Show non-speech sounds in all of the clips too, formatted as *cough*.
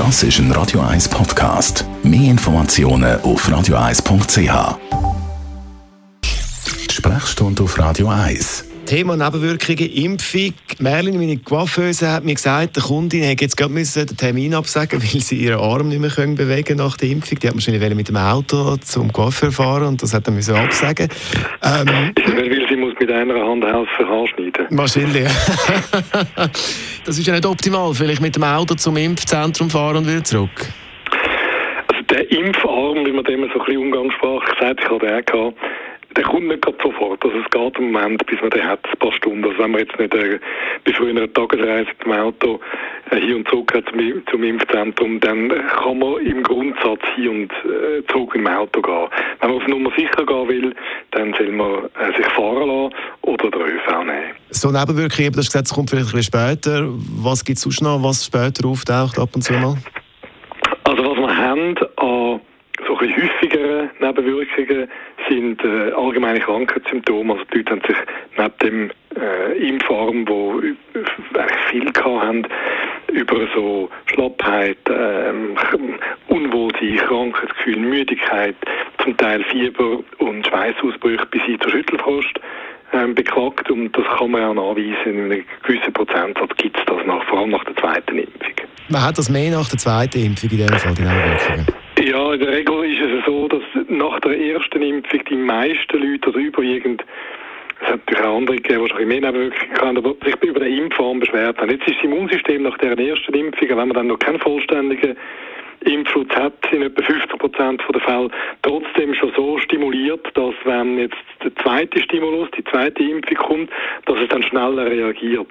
Das ist ein Radio 1 Podcast. Mehr Informationen auf radio1.ch. Die Sprechstunde auf Radio 1. Thema Nebenwirkungen, Impfung. Merlin, meine Coiffeuse, hat mir gesagt, der Kundin hätte jetzt gerade müssen den Termin absagen *laughs* weil sie ihren Arm nicht mehr können bewegen nach der Impfung. Die hat wahrscheinlich mit dem Auto zum Coiffeur fahren und das hat er müssen absagen. Ähm, *laughs* weil sie muss mit einer Hand helfen, anschneiden. Wahrscheinlich. *laughs* das ist ja nicht optimal. Vielleicht mit dem Auto zum Impfzentrum fahren und wieder zurück. Also der Impfarm, wie man dem so ein bisschen umgangssprachlich sagt, ich habe den auch der kommt nicht sofort. Also es geht im Moment, bis man den hat, ein paar Stunden. Also wenn man jetzt nicht äh, bei Tagesreise mit dem Auto äh, hier und zurück hat zum, zum Impfzentrum, dann kann man im Grundsatz hier und äh, zurück im Auto gehen. Wenn man auf Nummer sicher gehen will, dann soll man äh, sich fahren lassen oder den ÖV nehmen. So Nebenwirkungen, das gesagt, kommt vielleicht ein bisschen später. Was gibt es sonst noch, was später auftaucht ab und zu mal? Also was wir haben an so ein häufigeren Nebenwirkungen sind äh, allgemeine Krankheitssymptome. Also die Leute haben sich neben dem äh, Impfarm, wo eigentlich viel haben, über so Schlappheit, äh, Unwohlsein, Krankheitsgefühl, Müdigkeit, zum Teil Fieber und Schweißausbrüche bis hin zur Schüttelfrost ähm, beklagt und das kann man auch nachweisen. In einem gewissen Prozentsatz gibt es das nach, vor allem nach der zweiten Impfung. Man hat das mehr nach der zweiten Impfung in dem Fall, die Nebenwirkungen? Ja, in der Regel ist es so, dass nach der ersten Impfung die meisten Leute oder überwiegend es hat natürlich auch andere gegeben, die schon mehr Nebenwirkungen haben, aber sich über den Impfarm beschwert haben. Jetzt ist das Immunsystem nach der ersten Impfung, wenn man dann noch keinen vollständigen Impfschutz hat in etwa 50 Prozent der Fälle trotzdem schon so stimuliert, dass wenn jetzt der zweite Stimulus, die zweite Impfung kommt, dass es dann schneller reagiert.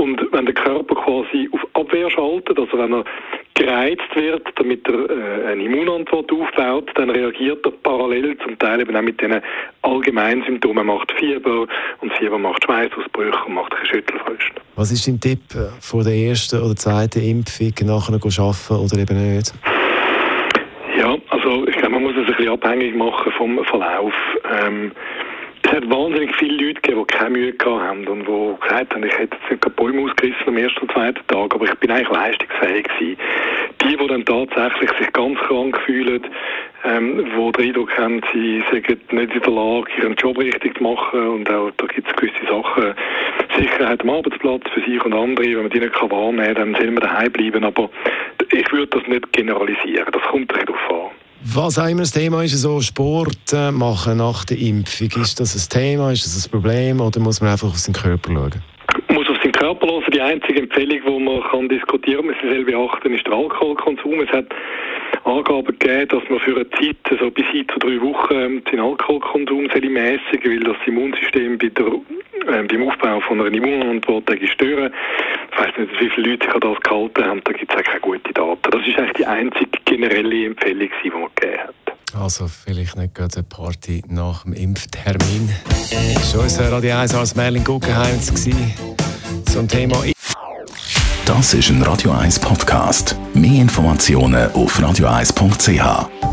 Und wenn der Körper quasi auf Abwehr schaltet, also wenn er gereizt wird, damit er äh, eine Immunantwort aufbaut, dann reagiert er parallel zum Teil eben auch mit den allgemeinen Symptomen, macht Fieber und Fieber macht Schweißausbrüche und macht Schüttelfrost. Was ist dein Tipp äh, vor der ersten oder zweiten Impfung, nachher noch arbeiten oder eben nicht? Ja, also ich glaube, man muss es ein bisschen abhängig machen vom Verlauf. Ähm, es hat wahnsinnig viele Leute gegeben, die keine Mühe gehabt haben und die gesagt haben, ich hätte jetzt nicht Bäume ausgerissen am ersten und zweiten Tag, aber ich bin eigentlich leistungsfähig gewesen. Die, die dann tatsächlich sich ganz krank fühlen, ähm, die den Eindruck haben, sie sind nicht in der Lage, ihren Job richtig zu machen und auch da gibt es gewisse Sachen, Sicherheit am Arbeitsplatz für sich und andere, wenn man die nicht wahrnehmen kann, dann soll man daheim bleiben, aber ich würde das nicht generalisieren, das kommt. Was auch immer das Thema ist, so Sport äh, machen nach der Impfung, ist das ein Thema, ist das ein Problem oder muss man einfach auf seinen Körper schauen? Muss auf seinen Körper schauen. Die einzige Empfehlung, die man kann diskutieren kann, man soll beachten, ist der Alkoholkonsum. Es hat Angaben gegeben, dass man für eine Zeit, also bis hin zu drei Wochen, ähm, den Alkoholkonsum mäßigen weil das Immunsystem bei der, äh, beim Aufbau von einer Immunantwort stören. Ich weiß nicht, wie viele Leute sich an das gehalten haben, da gibt es keine ist eigentlich die einzige generelle Empfehlung, die man gegeben hat. Also vielleicht nicht gerade eine Party nach dem Impftermin. War unser Radio 1 als Merlin Guggenheim zum Thema Das ist ein Radio 1 Podcast. Mehr Informationen auf radio1.ch.